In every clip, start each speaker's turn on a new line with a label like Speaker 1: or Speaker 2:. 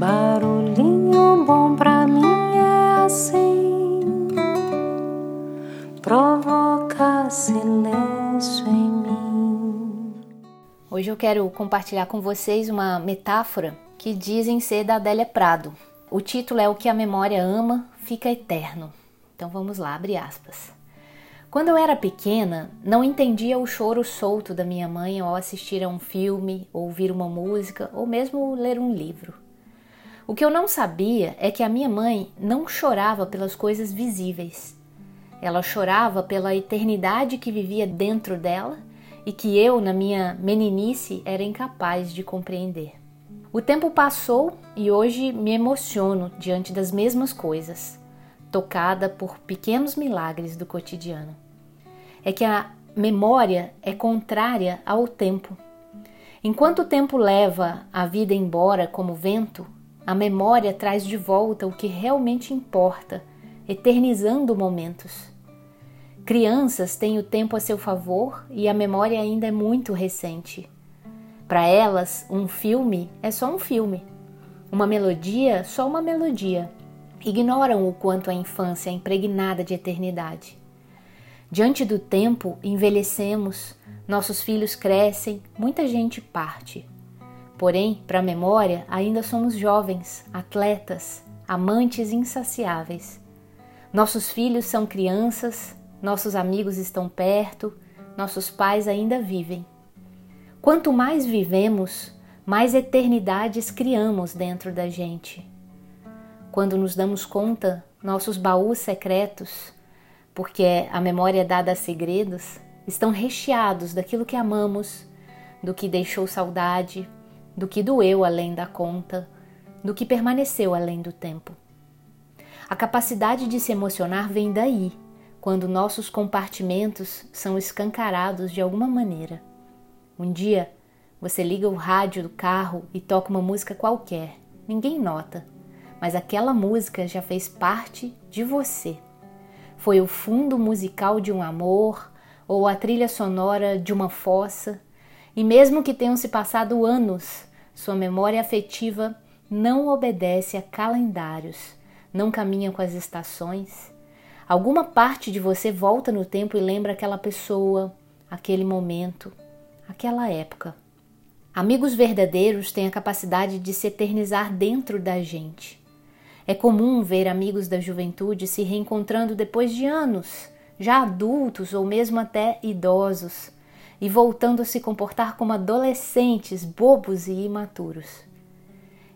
Speaker 1: Barulhinho bom pra mim é assim, provoca silêncio em mim.
Speaker 2: Hoje eu quero compartilhar com vocês uma metáfora que dizem ser da Adélia Prado. O título é O que a memória ama fica eterno. Então vamos lá, abre aspas. Quando eu era pequena, não entendia o choro solto da minha mãe ao assistir a um filme, ouvir uma música ou mesmo ler um livro. O que eu não sabia é que a minha mãe não chorava pelas coisas visíveis. Ela chorava pela eternidade que vivia dentro dela e que eu, na minha meninice, era incapaz de compreender. O tempo passou e hoje me emociono diante das mesmas coisas, tocada por pequenos milagres do cotidiano. É que a memória é contrária ao tempo. Enquanto o tempo leva a vida embora como vento, a memória traz de volta o que realmente importa, eternizando momentos. Crianças têm o tempo a seu favor e a memória ainda é muito recente. Para elas, um filme é só um filme, uma melodia só uma melodia. Ignoram o quanto a infância é impregnada de eternidade. Diante do tempo, envelhecemos, nossos filhos crescem, muita gente parte. Porém, para a memória, ainda somos jovens, atletas, amantes insaciáveis. Nossos filhos são crianças, nossos amigos estão perto, nossos pais ainda vivem. Quanto mais vivemos, mais eternidades criamos dentro da gente. Quando nos damos conta, nossos baús secretos, porque a memória é dada a segredos, estão recheados daquilo que amamos, do que deixou saudade, do que doeu além da conta, do que permaneceu além do tempo. A capacidade de se emocionar vem daí, quando nossos compartimentos são escancarados de alguma maneira. Um dia, você liga o rádio do carro e toca uma música qualquer, ninguém nota, mas aquela música já fez parte de você. Foi o fundo musical de um amor ou a trilha sonora de uma fossa e mesmo que tenham se passado anos, sua memória afetiva não obedece a calendários, não caminha com as estações. Alguma parte de você volta no tempo e lembra aquela pessoa, aquele momento, aquela época. Amigos verdadeiros têm a capacidade de se eternizar dentro da gente. É comum ver amigos da juventude se reencontrando depois de anos, já adultos ou mesmo até idosos e voltando a se comportar como adolescentes bobos e imaturos.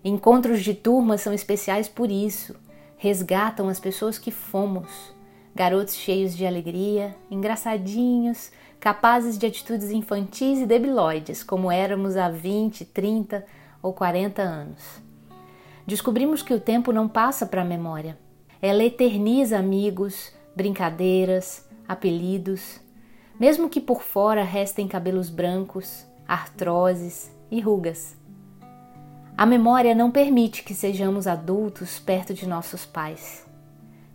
Speaker 2: Encontros de turma são especiais por isso, resgatam as pessoas que fomos, garotos cheios de alegria, engraçadinhos, capazes de atitudes infantis e debilóides, como éramos há 20, 30 ou 40 anos. Descobrimos que o tempo não passa para a memória. Ela eterniza amigos, brincadeiras, apelidos, mesmo que por fora restem cabelos brancos, artroses e rugas. A memória não permite que sejamos adultos perto de nossos pais.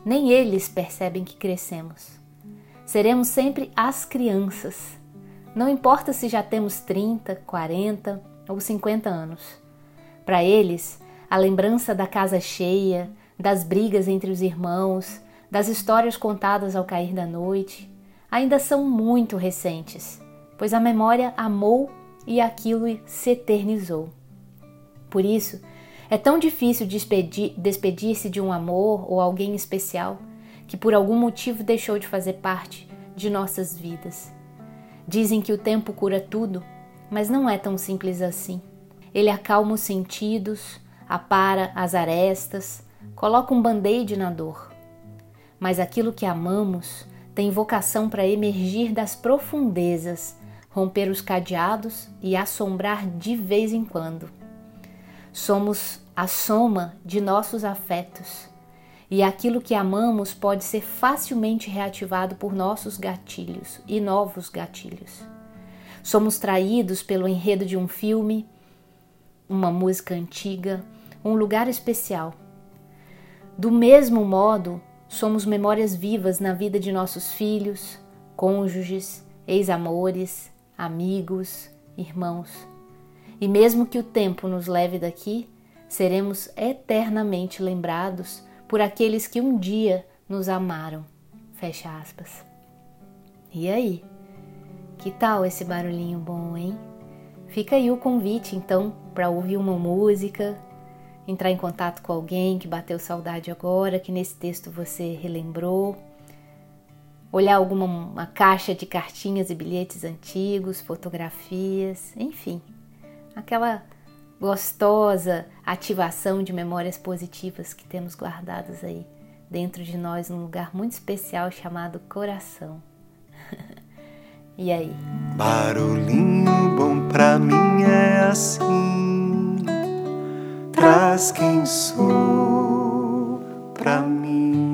Speaker 2: Nem eles percebem que crescemos. Seremos sempre as crianças. Não importa se já temos 30, 40 ou 50 anos. Para eles, a lembrança da casa cheia, das brigas entre os irmãos, das histórias contadas ao cair da noite, ainda são muito recentes, pois a memória amou e aquilo se eternizou. Por isso, é tão difícil despedir-se de um amor ou alguém especial que por algum motivo deixou de fazer parte de nossas vidas. Dizem que o tempo cura tudo, mas não é tão simples assim. Ele acalma os sentidos, apara as arestas, coloca um band-aid na dor. Mas aquilo que amamos tem vocação para emergir das profundezas, romper os cadeados e assombrar de vez em quando. Somos a soma de nossos afetos, e aquilo que amamos pode ser facilmente reativado por nossos gatilhos e novos gatilhos. Somos traídos pelo enredo de um filme, uma música antiga, um lugar especial. Do mesmo modo, somos memórias vivas na vida de nossos filhos, cônjuges, ex-amores, amigos, irmãos. E mesmo que o tempo nos leve daqui, seremos eternamente lembrados por aqueles que um dia nos amaram. Fecha aspas. E aí? Que tal esse barulhinho bom, hein? Fica aí o convite então para ouvir uma música, entrar em contato com alguém que bateu saudade agora, que nesse texto você relembrou, olhar alguma uma caixa de cartinhas e bilhetes antigos, fotografias, enfim, aquela gostosa ativação de memórias positivas que temos guardadas aí dentro de nós num lugar muito especial chamado coração. e aí?
Speaker 3: Barulhinho bom pra mim é assim, traz quem sou pra mim.